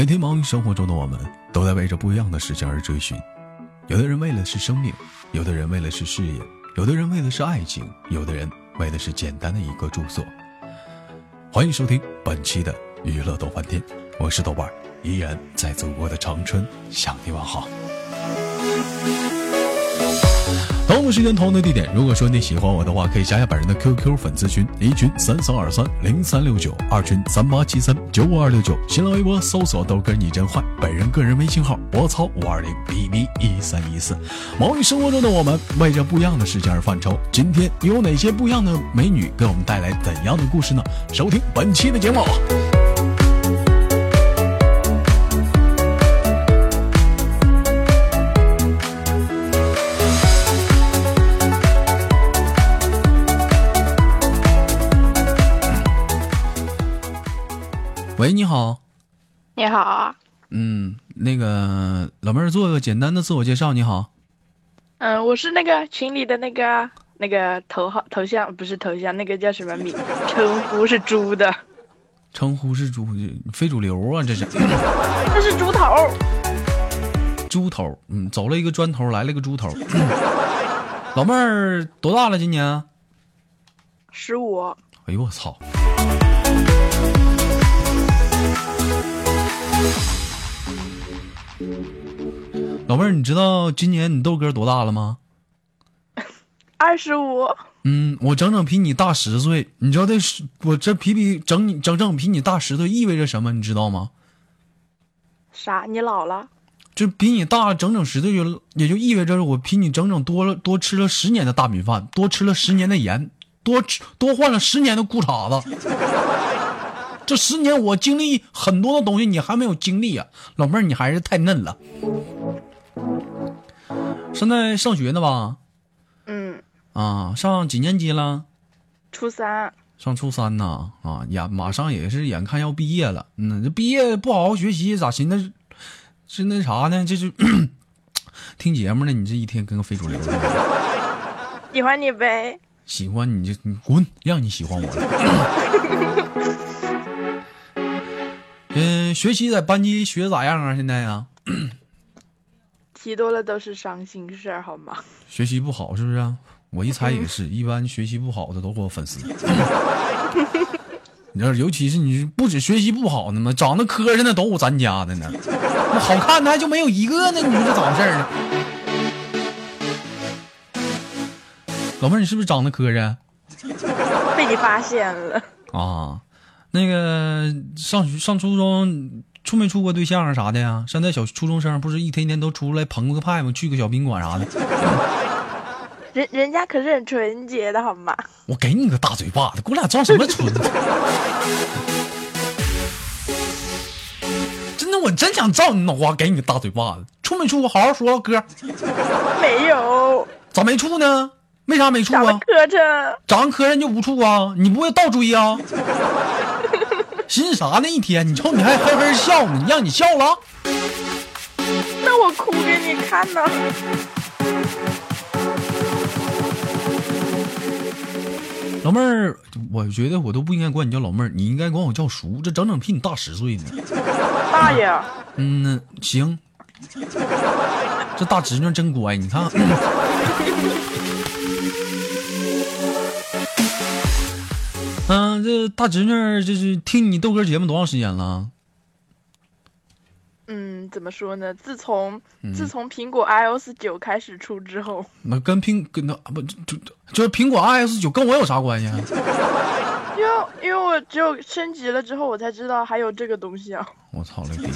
每天忙于生活中的我们，都在为着不一样的事情而追寻。有的人为了是生命，有的人为了是事业，有的人为了是爱情，有的人为的是简单的一个住所。欢迎收听本期的娱乐豆瓣天，我是豆瓣儿，依然在祖国的长春向你问好。时间，同样的地点。如果说你喜欢我的话，可以加下本人的 QQ 粉丝群，一群三三二三零三六九，二群三八七三九五二六九。新浪微博搜索豆哥你真坏，本人个人微信号我操五二零 B B 一三一四。忙于生活中的我们，为着不一样的事情而犯愁。今天有哪些不一样的美女给我们带来怎样的故事呢？收听本期的节目。喂，你好。你好。嗯，那个老妹儿做个简单的自我介绍。你好。嗯，我是那个群里的那个那个头号头像，不是头像，那个叫什么名？称呼是猪的。称呼是猪，非主流啊，这是。这是猪头。猪头，嗯，走了一个砖头，来了个猪头。老妹儿多大了？今年？十五。哎呦我操！老妹儿，你知道今年你豆哥多大了吗？二十五。嗯，我整整比你大十岁。你知道这我这比比整你整整比你大十岁意味着什么？你知道吗？啥？你老了？就比你大整整十岁，就也就意味着我比你整整多了多吃了十年的大米饭，多吃了十年的盐，多吃多换了十年的裤衩子。这十年我经历很多的东西，你还没有经历啊，老妹儿，你还是太嫩了。现在上学呢吧？嗯。啊，上几年级了？初三。上初三呢？啊，眼马上也是眼看要毕业了。嗯，这毕业不好好学习，咋寻思是那啥呢？这是 听节目呢？你这一天跟个非主流似的。喜欢你呗。喜欢你就你滚，让你喜欢我。嗯，学习在班级学咋样啊？现在呀，题多了都是伤心事儿，好吗？学习不好是不是？我一猜也是一般学习不好的都给我粉丝。你知道，尤其是你不止学习不好的嘛？长得磕碜的都有咱家的呢，那好看的还就没有一个呢。你说这咋回事呢？老妹儿，你是不是长得磕碜？被你发现了啊。那个上学上初中处没处过对象啊啥的呀？现在小初中生不是一天天都出来澎个派吗？去个小宾馆啥的。人人家可是很纯洁的好吗？我给你个大嘴巴子，给我俩装什么纯？真的，我真想照你脑瓜给你个大嘴巴子。处没处过？好好说，哥。没有。咋没处呢？为啥没处啊？磕碜。长得磕碜就不处啊？你不会倒追啊？寻思啥呢？一天，你瞅你还嘿嘿笑呢，让你笑了？那我哭给你看呢。老妹儿，我觉得我都不应该管你叫老妹儿，你应该管我叫叔。这整整比你大十岁呢。大爷。嗯，行。这大侄女真乖，你看。嗯，这大侄女就是听你豆哥节目多长时间了？嗯，怎么说呢？自从自从苹果 iOS 九开始出之后，那跟苹跟那不就就是苹果 iOS 九跟我有啥关系啊？因为因为我只有升级了之后，我才知道还有这个东西啊！我操了逼！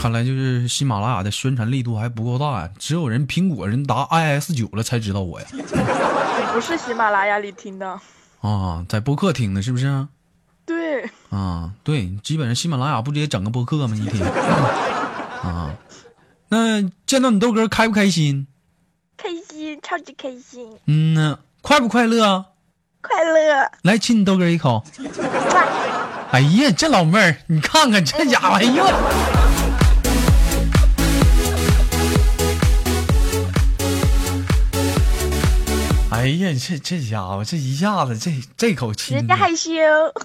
看来就是喜马拉雅的宣传力度还不够大呀，只有人苹果人达 iOS 九了才知道我呀。不是喜马拉雅里听的啊，在播客听的，是不是？对啊，对，基本上喜马拉雅不直接整个播客吗？一天 啊，那见到你豆哥开不开心？开心，超级开心。嗯呢，快不快乐？快乐。来亲你豆哥一口。哎呀，这老妹儿，你看看这家伙，哎呦！哎呀，这这家伙这一下子这这口亲的，人家害羞。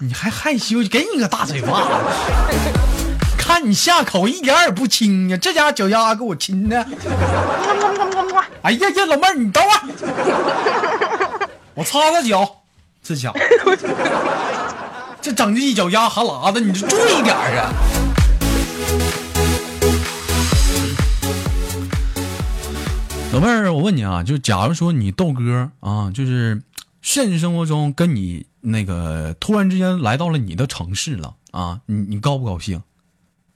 你还害羞？给你个大嘴巴子！看你下口一点也不轻呀，这家脚丫给我亲的。哎呀呀，老妹儿，你等会儿，我擦擦脚，这家伙，这整的一脚丫哈喇子，你就注意点啊！老妹儿，我问你啊，就假如说你豆哥啊，就是现实生活中跟你那个突然之间来到了你的城市了啊，你你高不高兴？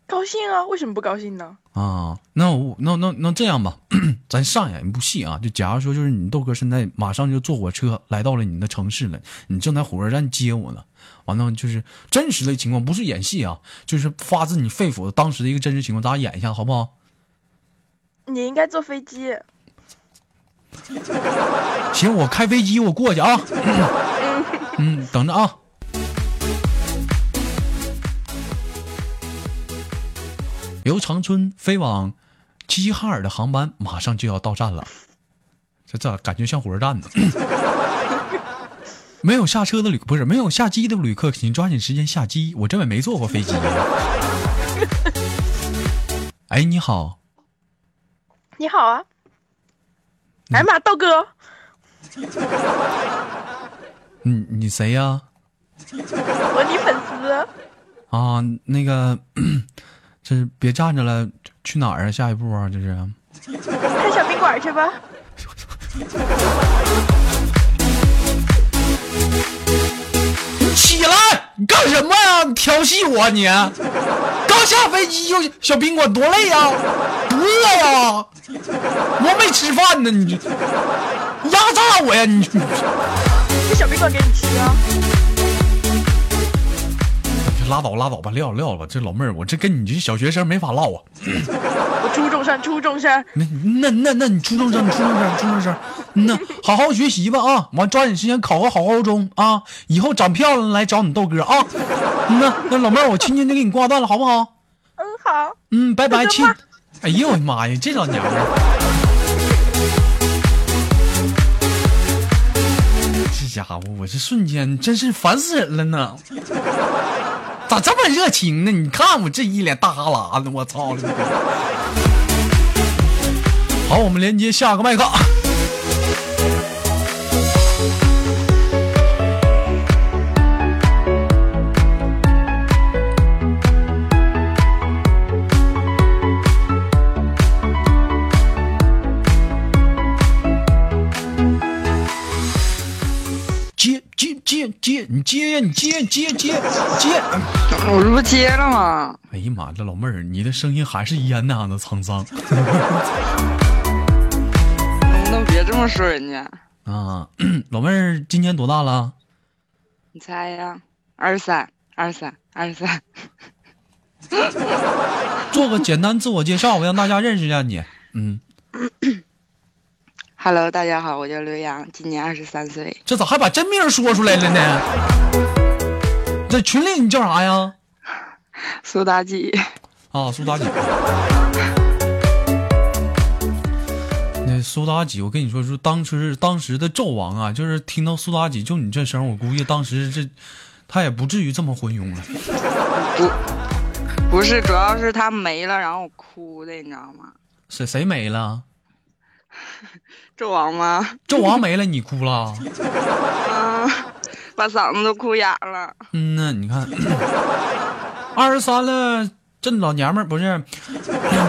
高兴啊？为什么不高兴呢？啊，那我那那那这样吧，咱上演一部戏啊。就假如说，就是你豆哥现在马上就坐火车来到了你的城市了，你正在火车站接我呢。完了，就是真实的情况，不是演戏啊，就是发自你肺腑的当时的一个真实情况，咱俩演一下好不好？你应该坐飞机。行，我开飞机，我过去啊。嗯，等着啊。由长春飞往齐齐哈尔的航班马上就要到站了，这这感觉像火车站呢。没有下车的旅不是没有下机的旅客，请抓紧时间下机。我这也没坐过飞机。哎，你好，你好啊。哎呀妈，豆哥，你你谁呀？我你粉丝。啊，那个，这别站着了，去哪儿啊？下一步啊，这是。开小宾馆去吧。你 起来！你干什么呀？你调戏我你？刚下飞机就小宾馆多累呀，不饿呀？我没吃饭呢，你这压榨我呀？你这小宾馆给你吃啊！拉倒拉倒吧，撂了撂了吧。这老妹儿，我这跟你这小学生没法唠啊。我初中生，初中生。那那那那你初中生，初中生，初中生，那好好学习吧啊！完抓紧时间考个好高中啊！以后长漂亮来找你豆哥啊！那那老妹儿，我轻轻的给你挂断了，好不好？嗯，好。嗯，拜拜，亲。哎呦我的妈呀，这老娘们，这家伙，我这瞬间真是烦死人了呢！咋这么热情呢？你看我这一脸大哈喇子，我操！好，我们连接下个麦克。接你接呀，你接接接接。我这不接了吗？哎呀妈，这老妹儿，你的声音还是一样那样的沧桑。能不能别这么说人家？啊，老妹儿今年多大了？你猜呀？二十三，二十三，二十三。做个简单自我介绍，我让大家认识一下你。嗯，Hello，大家好，我叫刘洋，今年二十三岁。这咋还把真名说出来了呢？这群里你叫啥呀？苏妲己，啊，苏妲己。那苏妲己，我跟你说，说当时当时的纣王啊，就是听到苏妲己就你这声，我估计当时这他也不至于这么昏庸了。不不是，主要是他没了，然后我哭的，你知道吗？谁谁没了？纣王吗？纣王没了，你哭了？啊，把嗓子都哭哑了。嗯呐，你看，二十三了，这老娘们儿不是，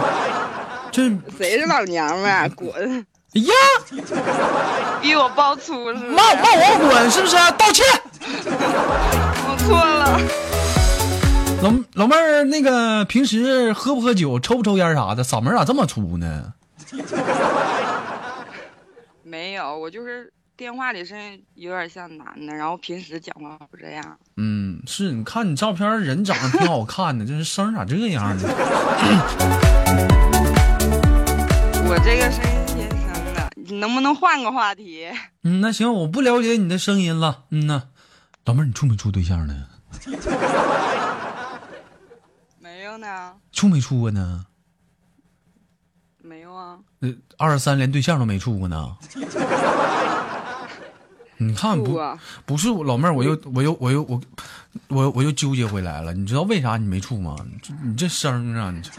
这谁是老娘们儿？滚！哎呀，逼我爆粗是不是？骂骂我滚是不是？道歉。我错了。老老妹儿，那个平时喝不喝酒，抽不抽烟啥的，嗓门咋这么粗呢？没有，我就是电话里声音有点像男的，然后平时讲话不这样。嗯，是你看你照片，人长得挺好看的，这是声咋这样呢？我这个声音天生的，你能不能换个话题？嗯，那行，我不了解你的声音了。嗯呐，老妹儿，你处没处对象呢？没有呢，处没处过呢？没有啊。呃，二十三连对象都没处过呢。你看不不是老妹儿，我又我又我又我我我又纠结回来了。你知道为啥你没处吗？这你这声啊，你这。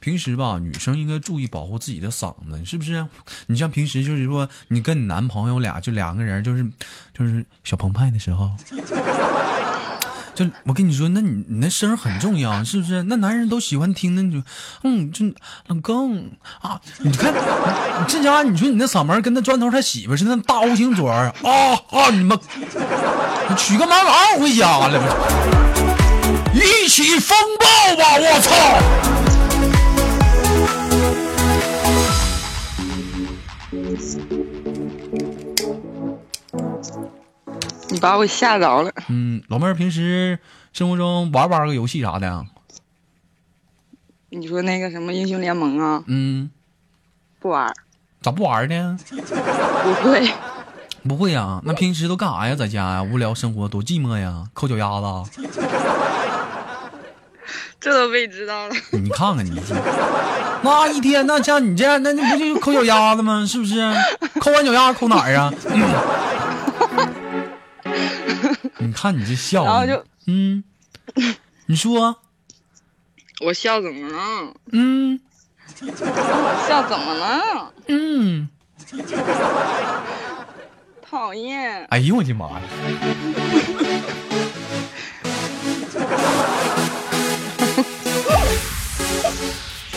平时吧，女生应该注意保护自己的嗓子，是不是？你像平时就是说，你跟你男朋友俩就两个人，就是就是小澎湃的时候，就我跟你说，那你你那声很重要，是不是？那男人都喜欢听，那你就嗯，就老公啊，你看你这家伙，你说你那嗓门跟那砖头他媳妇似的，那大 O 型嘴啊啊，你妈娶个马郎回家了，一起风暴吧！我操！你把我吓着了。嗯，老妹儿平时生活中玩不玩个游戏啥的呀？你说那个什么英雄联盟啊，嗯，不玩，咋不玩呢？不会。不会呀？那平时都干啥呀？在家呀？无聊生活多寂寞呀？抠脚丫子？这都被知道了。你看看你，那一天那像你这样，那那不就抠脚丫子吗？是不是？抠完脚丫子抠哪儿啊？你看你这笑，然后就嗯，你说我笑怎么了？嗯我 笑怎么了？嗯，讨厌。哎呦我的妈呀！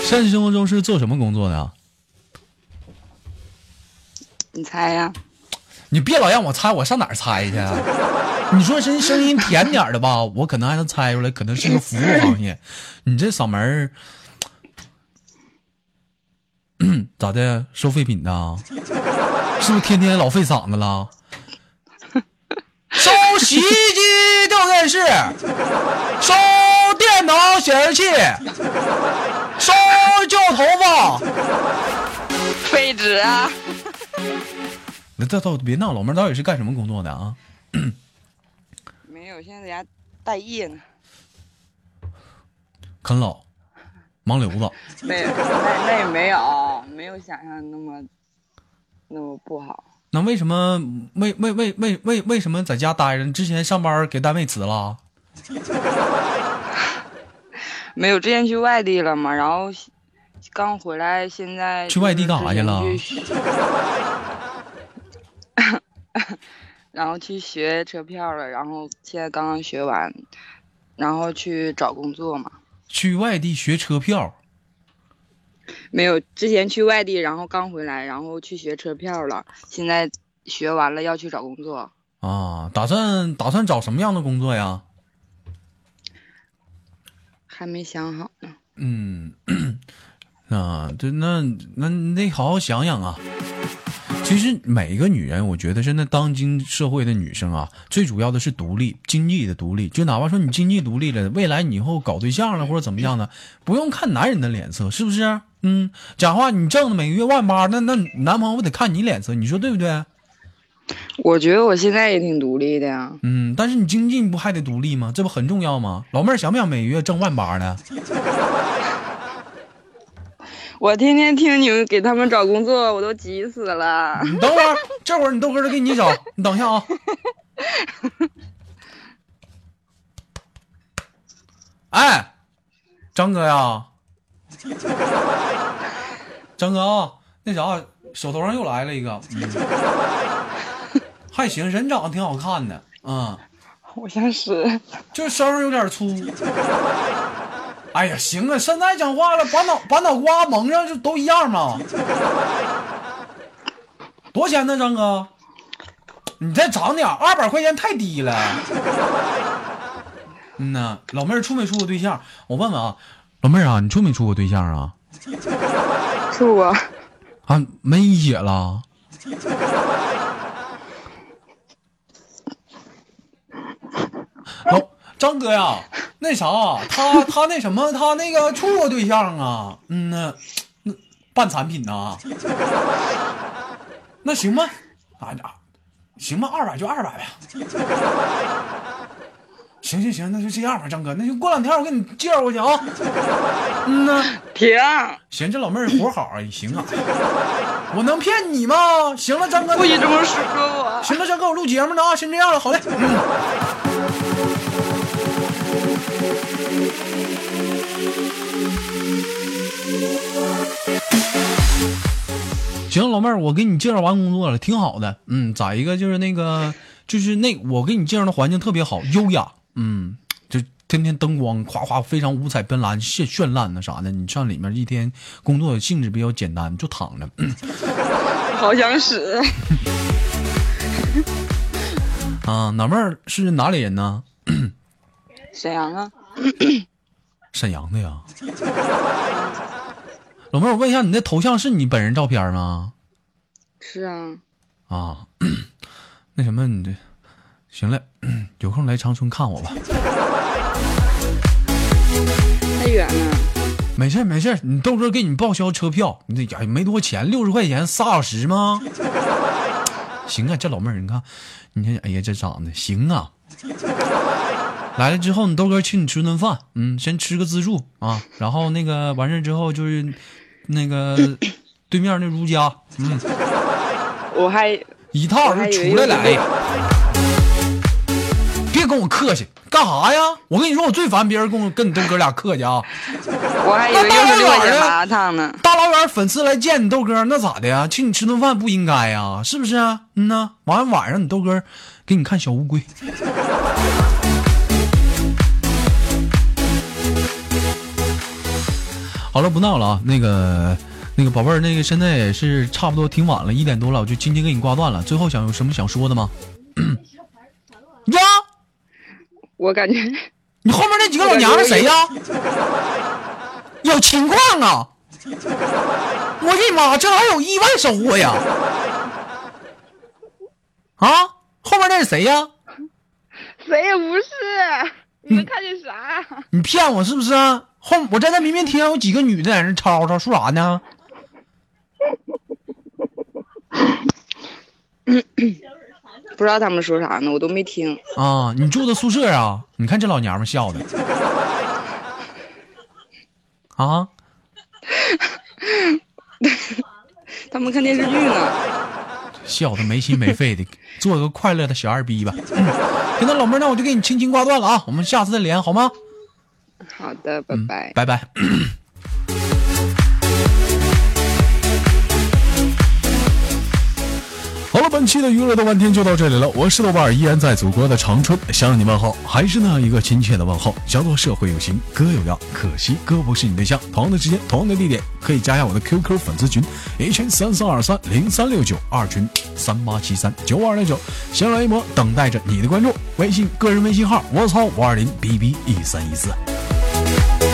现实生活中是做什么工作的啊？你猜呀？你别老让我猜，我上哪儿猜去啊？你说声声音甜点儿的吧，我可能还能猜出来，可能是个服务行业。你这嗓门儿，咋的？收废品的？是不是天天老费嗓子了？收洗衣机、吊电视，收电脑显示器，收旧头发。废纸啊！那这倒别闹，老妹儿到底是干什么工作的啊？没有，现在在家待业呢。啃老，盲流子。没有，那那也没有，没有想象那么那么不好。那为什么为为为为为为什么在家待着？你之前上班给单位辞了？没有，之前去外地了嘛，然后刚回来，现在去外地干啥去了然后去学车票了，然后现在刚刚学完，然后去找工作嘛。去外地学车票？没有，之前去外地，然后刚回来，然后去学车票了，现在学完了要去找工作。啊，打算打算找什么样的工作呀？还没想好呢。嗯，啊，对，那那你得好好想想啊。其实每一个女人，我觉得现在当今社会的女生啊，最主要的是独立，经济的独立。就哪怕说你经济独立了，未来你以后搞对象了或者怎么样的，不用看男人的脸色，是不是？嗯，讲话你挣的每个月万八，那那男朋友得看你脸色，你说对不对？我觉得我现在也挺独立的呀。嗯，但是你经济不还得独立吗？这不很重要吗？老妹儿想不想每个月挣万八的？我天天听你们给他们找工作，我都急死了。你等会儿，这会儿你豆哥就给你找，你等一下啊。哎，张哥呀，张哥啊，那啥，手头上又来了一个，嗯、还行，人长得挺好看的，嗯，我想死。就是声儿有点粗。哎呀，行啊，现在讲话了，把脑把脑瓜蒙上就都一样嘛。多少钱呢，张哥？你再涨点，二百块钱太低了。嗯呐，老妹儿处没处过对象？我问问啊，老妹儿啊，你处没处过对象啊？处过。啊，没一姐了。老张哥呀。那啥，他他那什么，他那个处过对象啊，嗯呐，那半产品呐，那行吧，啊啊，行吧，二百就二百呗，行行行，那就这样吧，张哥，那就过两天我给你介绍过去啊。嗯呐，停，行，这老妹儿活好啊，行啊。我能骗你吗？行了，张哥，不许这么说我。行了，张哥，我录节目呢啊，先这样了，好嘞。嗯。行，老妹儿，我给你介绍完工作了，挺好的。嗯，咋一个就是那个，就是那我给你介绍的环境特别好，优雅。嗯，就天天灯光夸夸，非常五彩斑斓、绚绚烂的啥的。你上里面一天工作性质比较简单，就躺着。好想死。啊，老妹儿是哪里人呢？沈阳啊。沈阳的呀。老妹儿，我问一下，你那头像是你本人照片吗？是啊。啊，那什么，你这行了，有空来长春看我吧。太远了。没事没事，你豆哥给你报销车票，你这呀没多钱，六十块钱仨小时吗？行啊，这老妹儿，你看，你看，哎呀，这长得行啊。来了之后，你豆哥请你吃顿饭，嗯，先吃个自助啊，然后那个完事之后就是。那个 对面那如家，嗯，我还一套就出来了，别跟我客气，干啥呀？我跟你说，我最烦别人跟我跟你豆哥俩客气啊。我还以为又是六块钱麻辣呢。大老远粉丝来见你豆哥，那咋的呀？请你吃顿饭不应该呀？是不是？嗯呐，完了晚上你豆哥给你看小乌龟。好了，不闹了啊！那个，那个宝贝儿，那个现在也是差不多挺晚了，一点多了，我就今天给你挂断了。最后想有什么想说的吗？呀，我感觉你后面那几个老娘们谁呀？有情况啊！我的妈，这还有意外收获呀！啊，后面那是谁呀？谁也不是，你们看见啥？你骗我是不是？后我站在那明明听有几个女的在那吵吵说啥呢？不知道他们说啥呢，我都没听。啊，你住的宿舍啊？你看这老娘们笑的。啊？他们看电视剧呢。笑的没心没肺的，做个快乐的小二逼吧。行，那老妹儿，那我就给你轻轻挂断了啊，我们下次再连好吗？好的，拜拜，拜拜。好了，本期的娱乐的半天就到这里了。我是豆瓣，依然在祖国的长春向你问候，还是那一个亲切的问候，叫做社会有情哥有样，可惜哥不是你对象。同样的时间，同样的地点，可以加下我的 QQ 粉丝群，一群三三二三零三六九，二群三八七三九五二六九，新浪微博，等待着你的关注。微信个人微信号：我操五二零 bb 一三一四。Thank you